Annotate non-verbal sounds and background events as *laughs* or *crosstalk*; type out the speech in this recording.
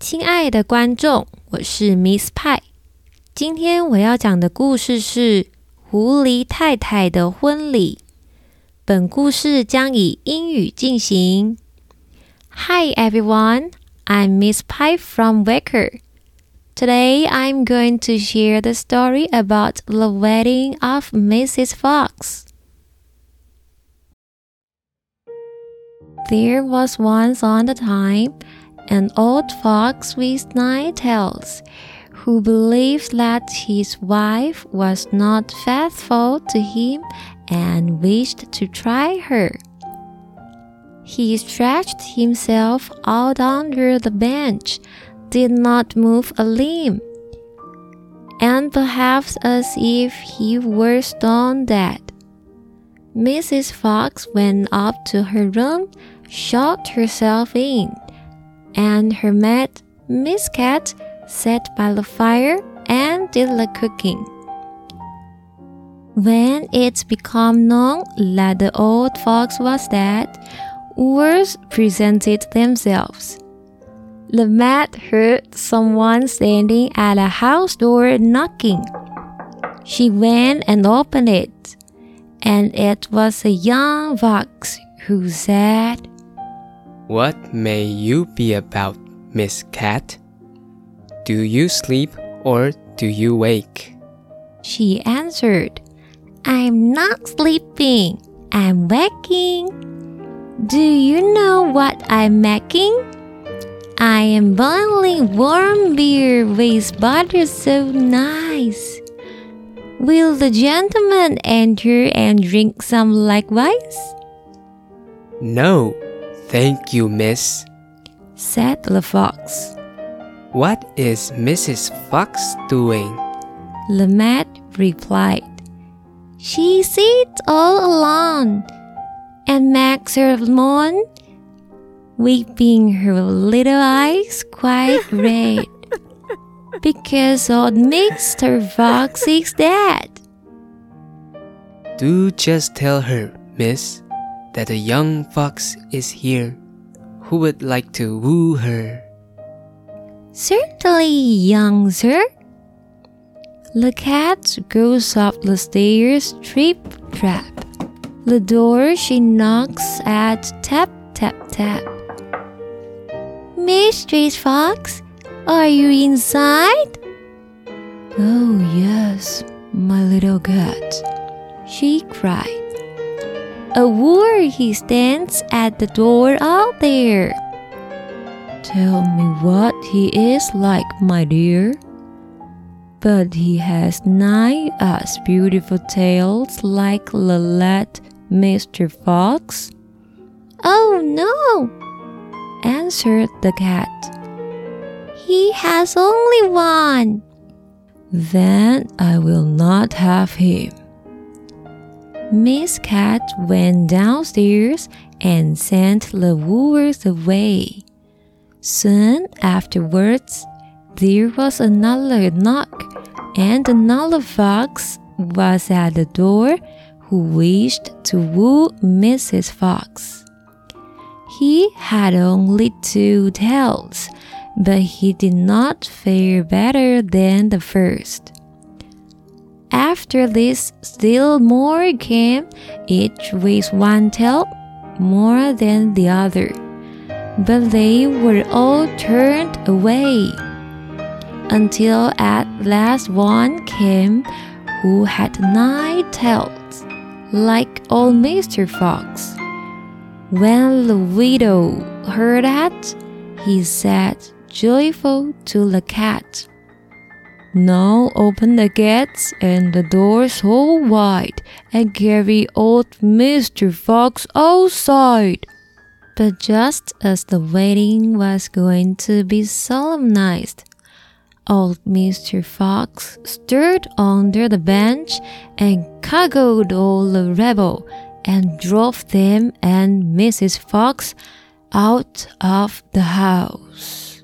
亲爱的观众，我是 Miss 派。今天我要讲的故事是《狐狸太太的婚礼》。本故事将以英语进行。Hi everyone, I'm Miss Pie from Waker. Today I'm going to share the story about the wedding of Mrs. Fox. There was once on a the time an old fox with nine tails who believed that his wife was not faithful to him and wished to try her. He stretched himself out under the bench did not move a limb, and perhaps as if he were stone dead. Mrs. Fox went up to her room, shut herself in, and her maid, Miss Cat, sat by the fire and did the cooking. When it became known that the old fox was dead, words presented themselves. The maid heard someone standing at a house door knocking. She went and opened it, and it was a young fox who said, What may you be about, Miss Cat? Do you sleep or do you wake? She answered, I'm not sleeping, I'm waking. Do you know what I'm making? I am boiling warm beer with butter so nice. Will the gentleman enter and drink some likewise? No, thank you, miss, said the fox. What is Mrs. Fox doing? The maid replied, She sits all alone and makes her moan weeping her little eyes quite *laughs* red because old Mr. Fox is dead. Do just tell her, miss, that a young fox is here who would like to woo her. Certainly, young sir. The cat goes up the stairs, trip, trap. The door she knocks at, tap, tap, tap. Mistress Fox, are you inside? Oh, yes, my little cat, she cried. A wooer he stands at the door out there. Tell me what he is like, my dear. But he has nine as beautiful tails like the lad Mr. Fox. Oh no! answered the cat. He has only one. Then I will not have him. Miss Cat went downstairs and sent the wooers away. Soon afterwards, there was another knock, and another fox was at the door who wished to woo Mrs. Fox. He had only two tails, but he did not fare better than the first. After this, still more came, each with one tail more than the other, but they were all turned away. Until at last one came who had nine tails, like old Mr. Fox. When the widow heard that, he said joyful to the cat, Now open the gates and the doors so wide, and carry old Mr. Fox outside. But just as the wedding was going to be solemnized, old Mr. Fox stirred under the bench and cudgeled all the rabble and drove them and Mrs. Fox out of the house.